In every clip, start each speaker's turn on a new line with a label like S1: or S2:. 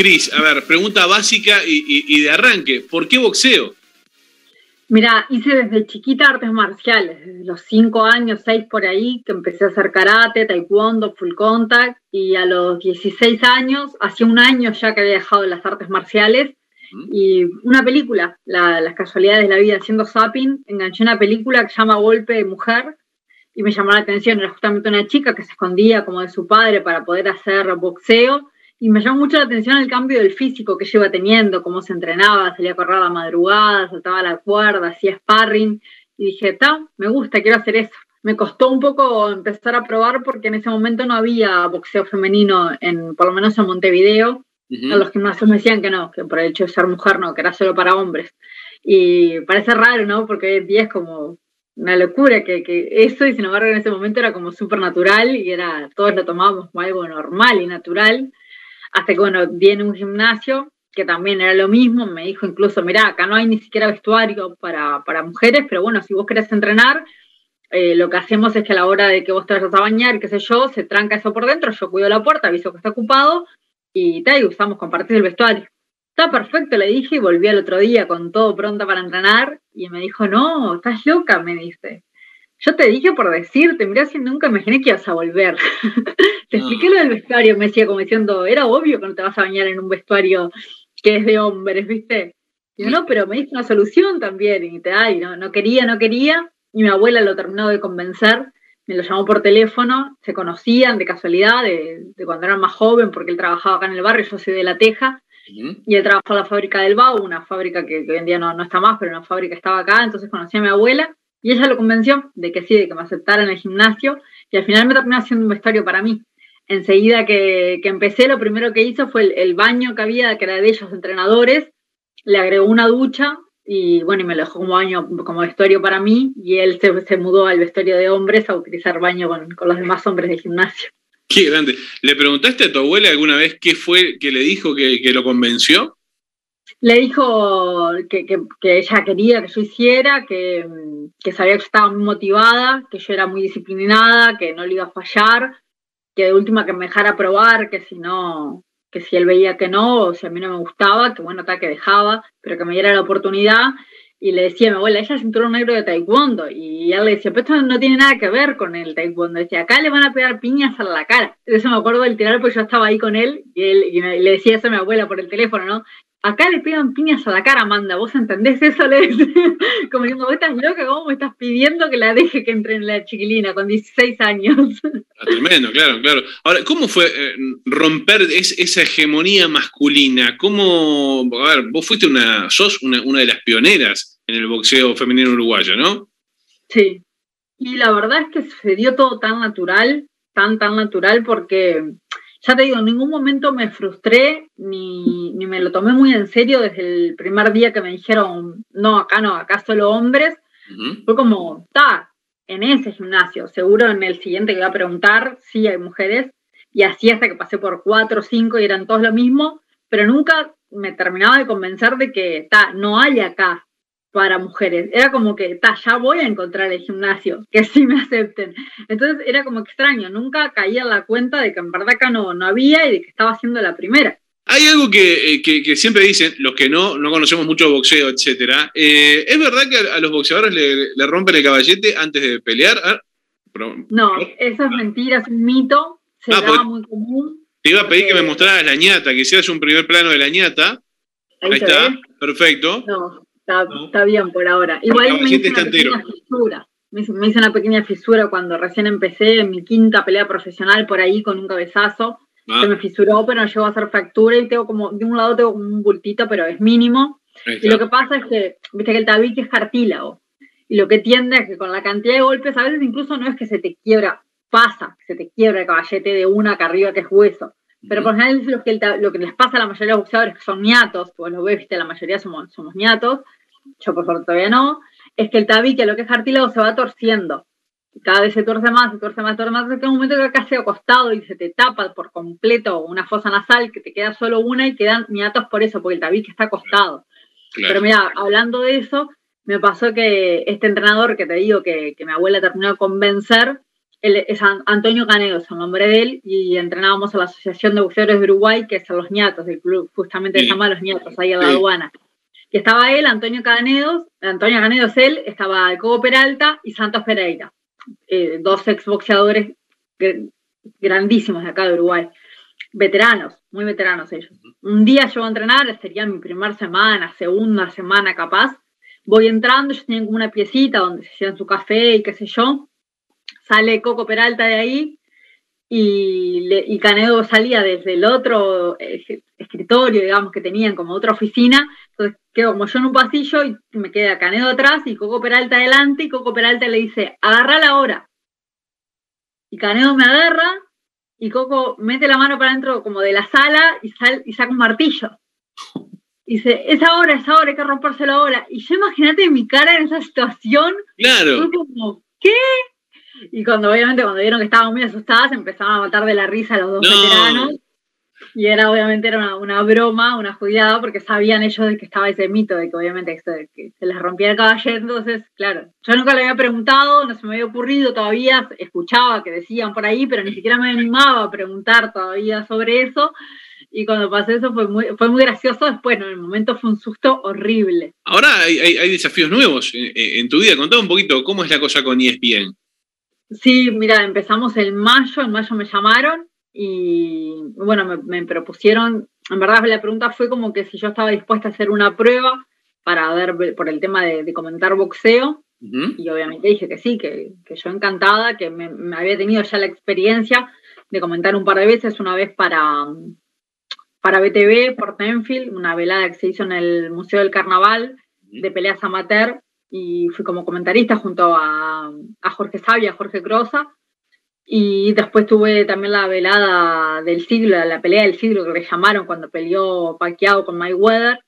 S1: Cris, a ver, pregunta básica y, de arranque. ¿Por qué boxeo?
S2: Mira, hice desde chiquita artes marciales, desde los cinco años, seis por ahí, que empecé a hacer karate, taekwondo, full contact, y a los 16 años, hace un año ya que había dejado las artes marciales, y una película, Las casualidades de la vida, haciendo zapping, enganché una película que se llama Golpe de Mujer, y me llamó la atención, era justamente una chica que se escondía como de su padre para poder hacer boxeo, y me llamó mucho la atención el cambio del físico que lleva teniendo, cómo se entrenaba, salía a correr a la madrugada, saltaba la cuerda, hacía sparring. Y dije, ta, me gusta, quiero hacer eso. Me costó un poco empezar a probar porque en ese momento no había boxeo femenino, en, por lo menos en Montevideo. A los gimnasios me decían que no, que por el hecho de ser mujer no, que era solo para hombres. Y parece raro, ¿no? Porque hoy en día es como una locura que, que eso, y sin embargo en ese momento era como súper natural y era, todos lo tomábamos como algo normal y natural. Hasta que, bueno, viene un gimnasio que también era lo mismo, me dijo incluso, mira, acá no hay ni siquiera vestuario para, para mujeres, pero bueno, si vos querés entrenar, eh, lo que hacemos es que a la hora de que vos te vayas a bañar, qué sé yo, se tranca eso por dentro, yo cuido la puerta, aviso que está ocupado y tal, y usamos compartir el vestuario. Está perfecto, le dije, y volví al otro día con todo pronto para entrenar, y me dijo, no, estás loca, me dice. Yo te dije por decirte, mirá si nunca imaginé que ibas a volver. te expliqué lo del vestuario, me decía como diciendo, era obvio que no te vas a bañar en un vestuario que es de hombres, ¿viste? Y yo, no, pero me diste una solución también, y te ay, no, no quería, no quería, y mi abuela lo terminó de convencer, me lo llamó por teléfono, se conocían de casualidad, de, cuando eran más joven, porque él trabajaba acá en el barrio, yo soy de La Teja, y él trabajó en la fábrica del Bau, una fábrica que, que hoy en día no, no, está más, pero una fábrica estaba acá, entonces conocí a mi abuela, y ella lo convenció de que sí, de que me aceptara en el gimnasio, y al final me terminó haciendo un vestuario para mí. Enseguida que, que empecé, lo primero que hizo fue el, baño que había, que era de ellos entrenadores, le agregó una ducha y bueno, y me lo dejó como baño, como vestuario para mí, y él se, mudó al vestuario de hombres a utilizar baño con, con, los demás hombres del gimnasio.
S1: Qué grande. ¿Le preguntaste a tu abuela alguna vez qué fue que le dijo que, que lo convenció?
S2: Le dijo que, ella quería que yo hiciera, que, que, sabía que estaba muy motivada, que yo era muy disciplinada, que no le iba a fallar, que de última que me dejara probar, que si no, que si él veía que no, o si a mí no me gustaba, que bueno, tal que dejaba, pero que me diera la oportunidad. Y le decía a mi abuela, ella es cinturón negro de taekwondo. Y él le decía, pero esto no tiene nada que ver con el taekwondo. Decía, acá le van a pegar piñas a la cara. Eso me acuerdo del tirar, porque yo estaba ahí con él y, él, y le decía eso a mi abuela por el teléfono, ¿no? Acá le pegan piñas a la cara, Amanda, ¿vos entendés eso? Le como diciendo, vos estás loca, ¿cómo me estás pidiendo que la deje que entre en la chiquilina con 16 años?
S1: Ah, tremendo, claro, claro. Ahora, ¿cómo fue eh, romper esa hegemonía masculina? ¿Cómo, a ver, vos fuiste una, sos una, una de las pioneras en el boxeo femenino uruguayo, ¿no?
S2: Sí, y la verdad es que se dio todo tan natural, tan, tan natural, porque ya te digo, en ningún momento me frustré ni, ni, me lo tomé muy en serio desde el primer día que me dijeron, no, acá no, acá solo hombres. Fue como, está, en ese gimnasio, seguro en el siguiente que voy a preguntar, sí hay mujeres. Y así hasta que pasé por cuatro o cinco y eran todos lo mismo, pero nunca me terminaba de convencer de que, está, no hay acá para mujeres. Era como que, ta, ya voy a encontrar el gimnasio, que sí me acepten. Entonces era como extraño, nunca caía en la cuenta de que en verdad acá no, no había y de que estaba haciendo la primera.
S1: Hay algo que, eh, que, siempre dicen, los que no, no conocemos mucho boxeo, etcétera. Eh, ¿Es verdad que a, los boxeadores le, le, rompen el caballete antes de pelear? Ah,
S2: no, eso es mentira, es un mito, se ah, pues, muy común.
S1: Te iba a pedir que me mostraras la ñata, que hicieras un primer plano de la ñata. Ahí, está, perfecto.
S2: No, Está, bien por ahora. Igual me hice una pequeña fisura. Me hice, una pequeña fisura cuando recién empecé en mi quinta pelea profesional por ahí con un cabezazo. Ah. Se me fisuró, pero no llegó a hacer fractura y tengo como, de un lado tengo un bultito, pero es mínimo. Y lo que pasa es que, viste que el tabique es cartílago. Y lo que tiende es que con la cantidad de golpes, a veces incluso no es que se te quiebra, pasa, que se te quiebra el caballete de una acá arriba que es hueso. Pero por general lo que, lo que les pasa a la mayoría de los boxeadores que son niatos, pues lo ves, viste, la mayoría somos, somos niatos, yo por favor todavía no, es que el tabique, lo que es cartílago, se va torciendo. cada vez se torce más, se torce más, se torce más, hasta que un momento que se acostado y se te tapa por completo una fosa nasal, que te queda solo una y quedan niatos por eso, porque el tabique está acostado. Pero mira, hablando de eso, me pasó que este entrenador que te digo que, que mi abuela terminó de convencer, él es Antonio Canedo, es el nombre de él, y entrenábamos a la Asociación de Boxeadores de Uruguay, que es los ñatos del club, justamente se llama Los ñatos, ahí en la aduana. Que estaba él, Antonio Canedo, Antonio Canedo es él, estaba Coco Peralta y Santos Pereira, eh, dos exboxeadores grandísimos de acá de Uruguay, veteranos, muy veteranos ellos. Un día yo voy a entrenar, sería mi primera semana, segunda semana capaz, voy entrando, ellos tenían como una piecita donde se hacían su café y qué sé yo, sale Coco Peralta de ahí y, Canedo salía desde el otro escritorio, digamos, que tenían como otra oficina, entonces quedo como yo en un pasillo y me queda Canedo atrás y Coco Peralta adelante y Coco Peralta le dice, agarra la hora. Y Canedo me agarra y Coco mete la mano para adentro como de la sala y, sal, y saca un martillo. Y dice, es ahora, es ahora, hay que romperse la hora. Y yo imagínate mi cara en esa situación.
S1: Claro.
S2: como, ¿qué? Y cuando obviamente cuando vieron que estaban muy asustadas, empezaban a matar de la risa a los dos veteranos. Y era obviamente era una, broma, una jodiada, porque sabían ellos de que estaba ese mito de que obviamente que se les rompía el caballero. Entonces, claro, yo nunca le había preguntado, no se me había ocurrido todavía, escuchaba que decían por ahí, pero ni siquiera me animaba a preguntar todavía sobre eso. Y cuando pasó eso fue muy, fue muy gracioso. Después, en el momento fue un susto horrible.
S1: Ahora hay, hay, desafíos nuevos en, en, tu vida. Contame un poquito cómo es la cosa con ESPN.
S2: Sí, mira, empezamos en mayo, en mayo me llamaron y bueno, me, propusieron, en verdad la pregunta fue como que si yo estaba dispuesta a hacer una prueba para ver por el tema de, comentar boxeo y obviamente dije que sí, que, yo encantada, que me, había tenido ya la experiencia de comentar un par de veces, una vez para, para BTV, por Tenfield, una velada que se hizo en el Museo del Carnaval de peleas amateur y fui como comentarista junto a, Jorge Sabia, a Jorge Crosa. Y después tuve también la velada del siglo, la pelea del siglo que le llamaron cuando peleó Paquiao con Mayweather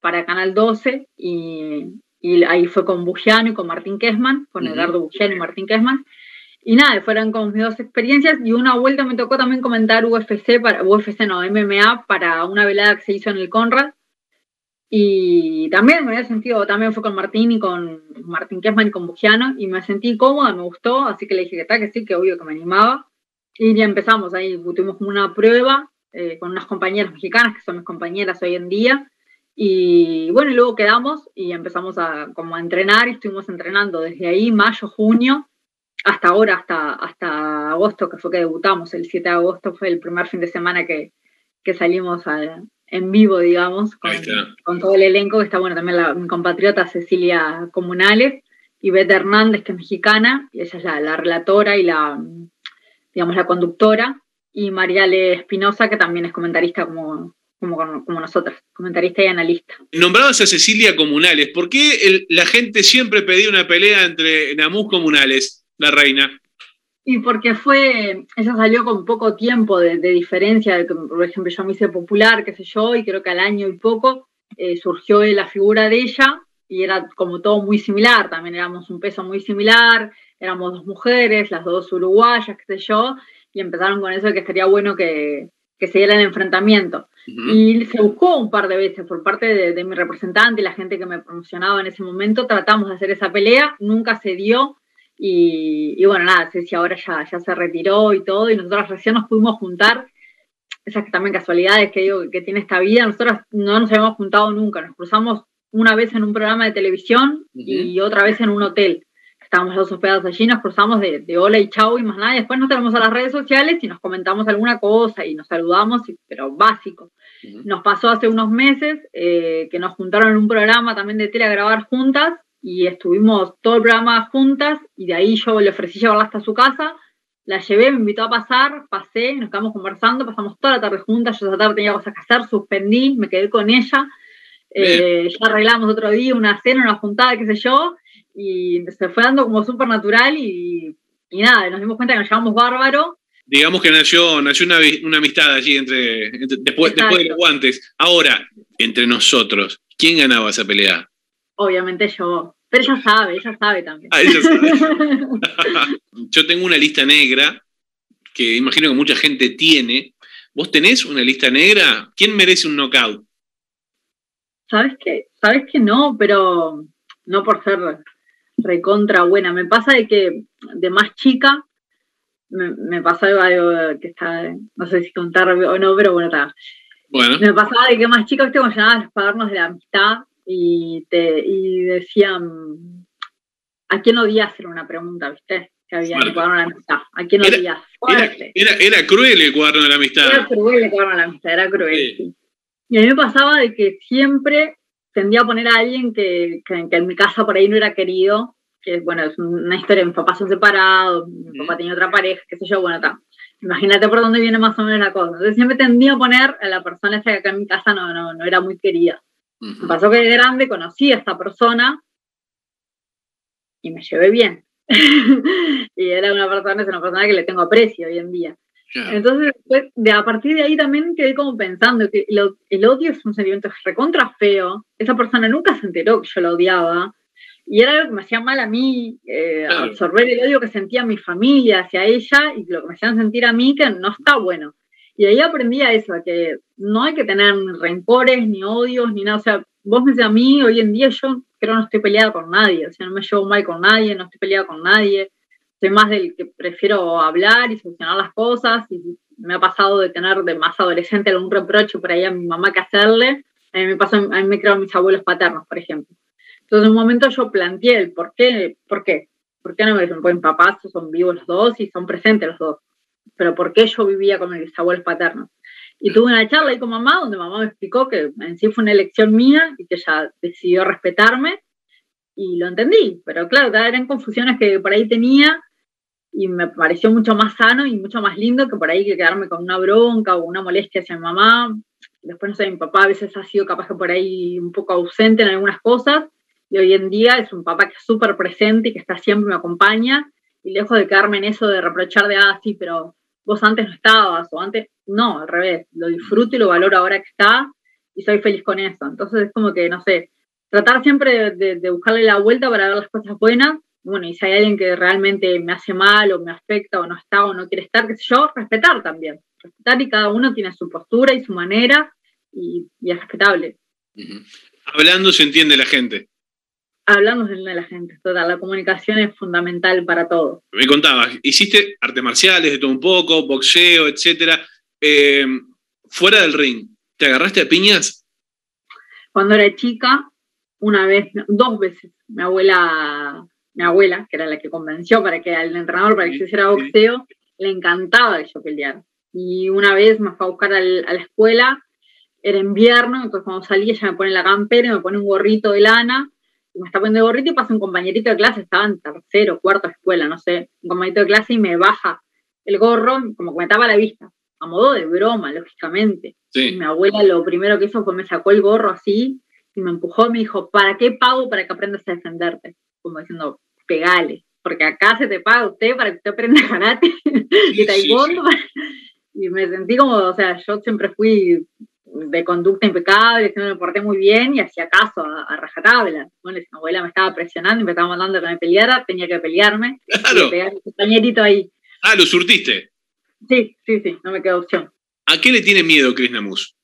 S2: para Canal 12. Y, ahí fue con Bugiano y con Martín Kessman, con Eduardo Bugiano y Martín Kessman. Y nada, fueron como mis dos experiencias. Y una vuelta me tocó también comentar UFC, para, UFC no, MMA, para una velada que se hizo en el Conrad y también me había sentido, también fue con Martín y con Martín Kessman y con Bugiano, y me sentí cómoda, me gustó, así que le dije que tal, que sí, que obvio que me animaba. Y ya empezamos ahí, tuvimos una prueba eh, con unas compañeras mexicanas, que son mis compañeras hoy en día. Y bueno, y luego quedamos y empezamos a, como a entrenar y estuvimos entrenando desde ahí, mayo, junio, hasta ahora, hasta, hasta agosto, que fue que debutamos. El 7 de agosto fue el primer fin de semana que, que salimos a, en vivo, digamos, con, todo el elenco, que está bueno también la, mi compatriota Cecilia Comunales y Beth Hernández, que es mexicana, y ella es la, relatora y la, digamos, la conductora, y Mariale Espinosa, que también es comentarista como, como, como nosotras, comentarista y analista.
S1: Nombrados a Cecilia Comunales, ¿por qué la gente siempre pedía una pelea entre Namus Comunales, la reina?
S2: Y porque fue, ella salió con poco tiempo de, diferencia, de por ejemplo, yo me hice popular, qué sé yo, y creo que al año y poco eh, surgió la figura de ella y era como todo muy similar, también éramos un peso muy similar, éramos dos mujeres, las dos uruguayas, qué sé yo, y empezaron con eso de que estaría bueno que, que se diera el enfrentamiento. Y se buscó un par de veces por parte de, de mi representante y la gente que me promocionaba en ese momento, tratamos de hacer esa pelea, nunca se dio, y, bueno, nada, sé si ahora ya, ya se retiró y todo, y nosotros recién nos pudimos juntar. Esas también casualidades que digo que tiene esta vida. Nosotros no nos habíamos juntado nunca, nos cruzamos una vez en un programa de televisión y otra vez en un hotel. Estábamos los hospedados allí, nos cruzamos de, hola y chau y más nada. Y después nos tenemos a las redes sociales y nos comentamos alguna cosa y nos saludamos, pero básico. Nos pasó hace unos meses eh, que nos juntaron en un programa también de tele a grabar juntas y estuvimos todo el programa juntas y de ahí yo le ofrecí llevarla hasta su casa, la llevé, me invitó a pasar, pasé, nos quedamos conversando, pasamos toda la tarde juntas, yo esa tarde tenía cosas que hacer, suspendí, me quedé con ella, eh, ya arreglamos otro día una cena, una juntada, qué sé yo, y se fue dando como súper natural y, y, nada, nos dimos cuenta que nos llevamos bárbaro.
S1: Digamos que nació, nació una, una amistad allí entre, después, después de los guantes. Ahora, entre nosotros, ¿quién ganaba esa pelea?
S2: Obviamente yo. Pero ella sabe, ella sabe también. Ah,
S1: Yo tengo una lista negra que imagino que mucha gente tiene. ¿Vos tenés una lista negra? ¿Quién merece un knockout?
S2: Sabes que, sabes que no, pero no por ser recontra buena. Me pasa de que de más chica me, pasó algo que está, no sé si contar o no, pero bueno, está. Bueno. Me pasaba de que más llamaban los cuadernos de la amistad y, te, y decían, ¿a quién odias? Era una pregunta, ¿viste? Que había en el cuaderno de la amistad. ¿A quién odias?
S1: Era, era, cruel el cuaderno de la amistad.
S2: Era cruel el cuaderno de la amistad, era cruel. Y a mí me pasaba de que siempre tendía a poner a alguien que, que, en mi casa por ahí no era querido, que bueno, es una historia, mis papás son separados, mi papá tenía otra pareja, qué sé yo, bueno, está. Imagínate por dónde viene más o menos la cosa. Entonces siempre tendía a poner a la persona esa que acá en mi casa no, no, no era muy querida. Me pasó que de grande conocí a esta persona y me llevé bien. y era una persona, es una persona que le tengo aprecio hoy en día. Entonces, de, a partir de ahí también quedé como pensando que el odio es un sentimiento recontra feo. Esa persona nunca se enteró que yo la odiaba. Y era algo que me hacía mal a mí, eh, absorber el odio que sentía mi familia hacia ella y lo que me hacían sentir a mí que no está bueno. Y ahí aprendí a eso, a que no hay que tener rencores, ni odios, ni nada. O sea, vos me decís a mí, hoy en día yo creo no estoy peleada con nadie. O sea, no me llevo mal con nadie, no estoy peleada con nadie. Soy más del que prefiero hablar y solucionar las cosas. Y me ha pasado de tener de más adolescente algún reproche por ahí a mi mamá que hacerle. A mí me pasó, a mí me crearon mis abuelos paternos, por ejemplo. Entonces, en un momento yo planteé el por qué, por qué, por qué no me dicen, pues papás son vivos los dos y son presentes los dos, pero por qué yo vivía con mis abuelos paternos. Y tuve una charla ahí con mamá donde mamá me explicó que en sí fue una elección mía y que ella decidió respetarme y lo entendí, pero claro, eran confusiones que por ahí tenía y me pareció mucho más sano y mucho más lindo que por ahí que quedarme con una bronca o una molestia hacia mi mamá. Después, no sé, mi papá a veces ha sido capaz que por ahí un poco ausente en algunas cosas y hoy en día es un papá que es súper presente y que está siempre, me acompaña, y lejos de quedarme en eso de reprochar de, ah, sí, pero vos antes no estabas, o antes, no, al revés, lo disfruto y lo valoro ahora que está, y soy feliz con eso. Entonces es como que, no sé, tratar siempre de, buscarle la vuelta para ver las cosas buenas, bueno, y si hay alguien que realmente me hace mal o me afecta o no está o no quiere estar, qué sé yo, respetar también. Respetar y cada uno tiene su postura y su manera y, es respetable.
S1: Hablando se entiende la gente
S2: hablamos de la gente, toda la comunicación es fundamental para todo.
S1: Me contabas, hiciste artes marciales de todo un poco, boxeo, etcétera. Eh, fuera del ring, ¿te agarraste a piñas?
S2: Cuando era chica, una vez, dos veces, mi abuela, mi abuela, que era la que convenció para que el entrenador para que yo hiciera boxeo, le encantaba que yo peleara. Y una vez me fue a buscar a la escuela, era invierno, entonces cuando salí ella me pone la campera y me pone un gorrito de lana me está poniendo gorrito y pasa un compañerito de clase, estaba en tercero, cuarto escuela, no sé, un compañerito de clase y me baja el gorro, como que me tapa la vista, a modo de broma, lógicamente. mi abuela lo primero que hizo fue me sacó el gorro así y me empujó y me dijo, ¿para qué pago para que aprendas a defenderte? Como diciendo, pegale, porque acá se te paga usted para que usted aprenda karate y taekwondo. y me sentí como, o sea, yo siempre fui de conducta impecable, que me porté muy bien y hacía caso a, rajatabla. Bueno, si mi abuela me estaba presionando y me estaba mandando que me peleara, tenía que pelearme.
S1: Claro.
S2: Y compañerito ahí.
S1: Ah, lo surtiste.
S2: Sí, sí, sí, no me quedó opción.
S1: ¿A qué le tiene miedo Chris Namus?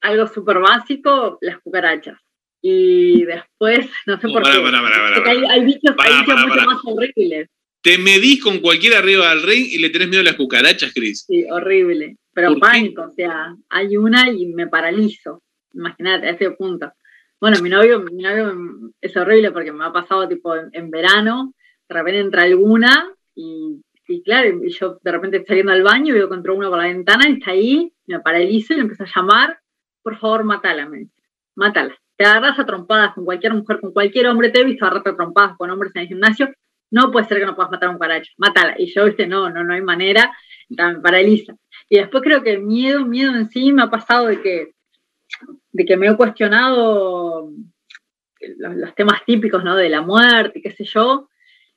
S2: Algo súper básico, las cucarachas. Y después, no sé por qué. hay, hay, bichos, hay bichos mucho más horribles.
S1: Te medís con cualquiera arriba del ring y le tenés miedo a las cucarachas, Chris.
S2: Sí, horrible pero pánico, o sea, hay una y me paralizo. Imagínate, a ese punto. Bueno, mi novio, mi novio es horrible porque me ha pasado tipo en, verano, de repente entra alguna y, y claro, y yo de repente estoy saliendo al baño y veo entró uno por la ventana y está ahí, me paralizo y le empiezo a llamar, por favor, mátala, me mátala. Te agarras a trompadas con cualquier mujer, con cualquier hombre, te he visto agarrarte a trompadas con hombres en el gimnasio, no puede ser que no puedas matar a un caracho, mátala. Y yo, viste, no, no, no hay manera, me paraliza. Y después creo que miedo, miedo en sí me ha pasado de que, de que me he cuestionado los, temas típicos, ¿no? De la muerte, qué sé yo.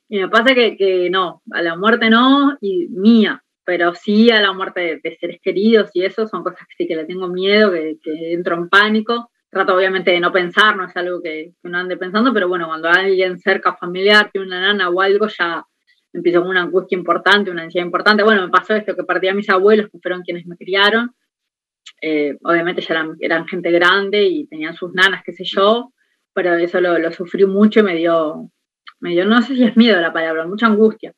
S2: Y me pasa que, no, a la muerte no, y mía, pero sí a la muerte de, seres queridos y eso son cosas que sí que le tengo miedo, que, entro en pánico. Trato obviamente de no pensar, no es algo que, que uno ande pensando, pero bueno, cuando alguien cerca familiar tiene una nana o algo, ya, empezó con una angustia importante, una ansiedad importante. Bueno, me pasó esto, que perdí a mis abuelos, que fueron quienes me criaron. Eh, obviamente ya eran, gente grande y tenían sus nanas, qué sé yo, pero eso lo, sufrí mucho y me dio, me dio, no sé si es miedo la palabra, mucha angustia.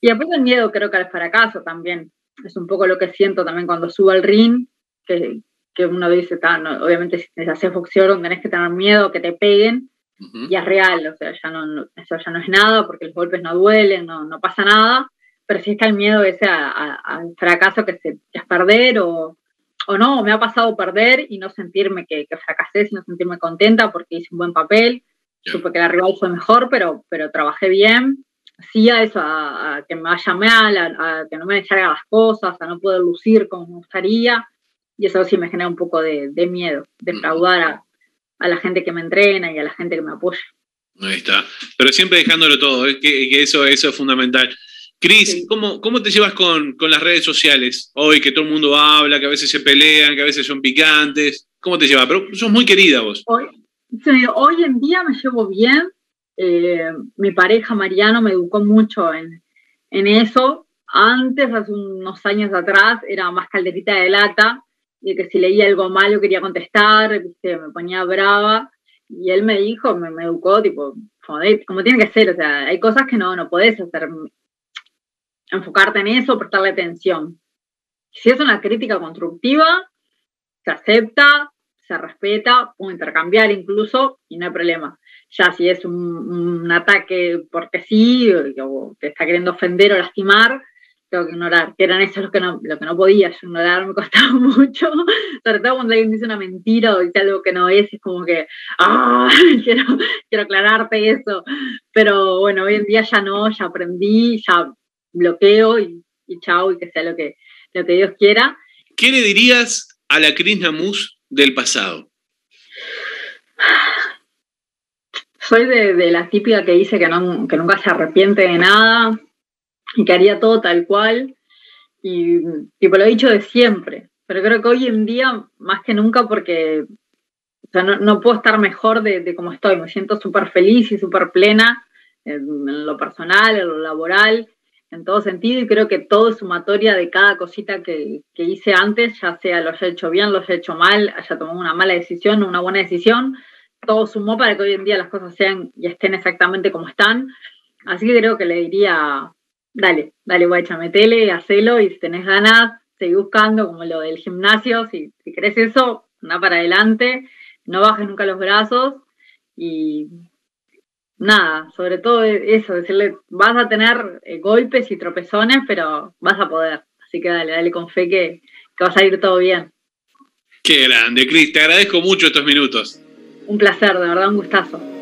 S2: Y después el miedo creo que al fracaso también. Es un poco lo que siento también cuando subo al ring, que, que uno dice, obviamente si te haces boxeador tenés que tener miedo que te peguen, y es real, o sea, ya no, eso ya no es nada porque los golpes no duelen, no, no pasa nada, pero sí está el miedo ese al fracaso que, se, es perder o, o no, me ha pasado perder y no sentirme que, que, fracasé, sino sentirme contenta porque hice un buen papel, supe que la rival fue mejor, pero, pero trabajé bien, sí a eso, a, que me vaya mal, a, que no me salgan las cosas, a no poder lucir como me gustaría, y eso sí me genera un poco de, de miedo, defraudar a, a la gente que me entrena y a la gente que me apoya.
S1: Ahí está. Pero siempre dejándolo todo, es que, eso, eso es fundamental. Cris, ¿cómo, ¿cómo, te llevas con, con, las redes sociales? Hoy que todo el mundo habla, que a veces se pelean, que a veces son picantes. ¿Cómo te llevas? Pero sos muy querida vos.
S2: Hoy, hoy en día me llevo bien. Eh, mi pareja Mariano me educó mucho en, en eso. Antes, hace unos años atrás, era más calderita de lata y que si leía algo malo quería contestar, me ponía brava. Y él me dijo, me, educó, tipo, como, tiene que ser, o sea, hay cosas que no, no podés hacer, enfocarte en eso, prestarle atención. Si es una crítica constructiva, se acepta, se respeta, puedo intercambiar incluso y no hay problema. Ya si es un, un ataque porque sí, o te está queriendo ofender o lastimar, tengo que ignorar, que eran eso lo que no, lo que no podía ignorar, me costaba mucho, sobre todo cuando alguien dice una mentira o dice algo que no es, es como que, ah, quiero, quiero aclararte eso, pero bueno, hoy en día ya no, ya aprendí, ya bloqueo y, y chao, y que sea lo que, lo que Dios quiera.
S1: ¿Qué le dirías a la Cris Namus del pasado?
S2: Soy de, de, la típica que dice que, no, que nunca se arrepiente de nada, y que haría todo tal cual. Y tipo, lo he dicho de siempre, pero creo que hoy en día, más que nunca, porque o sea, no, no, puedo estar mejor de, de como estoy, me siento súper feliz y súper plena en, lo personal, en lo laboral, en todo sentido, y creo que todo es sumatoria de cada cosita que, que hice antes, ya sea lo haya hecho bien, lo haya hecho mal, haya tomado una mala decisión una buena decisión, todo sumó para que hoy en día las cosas sean y estén exactamente como están. Así que creo que le diría dale, dale guacha, metele, hacelo y si tenés ganas, seguí buscando como lo del gimnasio, si, si querés eso, anda para adelante, no bajes nunca los brazos y nada, sobre todo eso, decirle, vas a tener eh, golpes y tropezones, pero vas a poder. Así que dale, dale con fe que, que va a salir todo bien.
S1: Qué grande, Cris, te agradezco mucho estos minutos.
S2: Un placer, de verdad, un gustazo.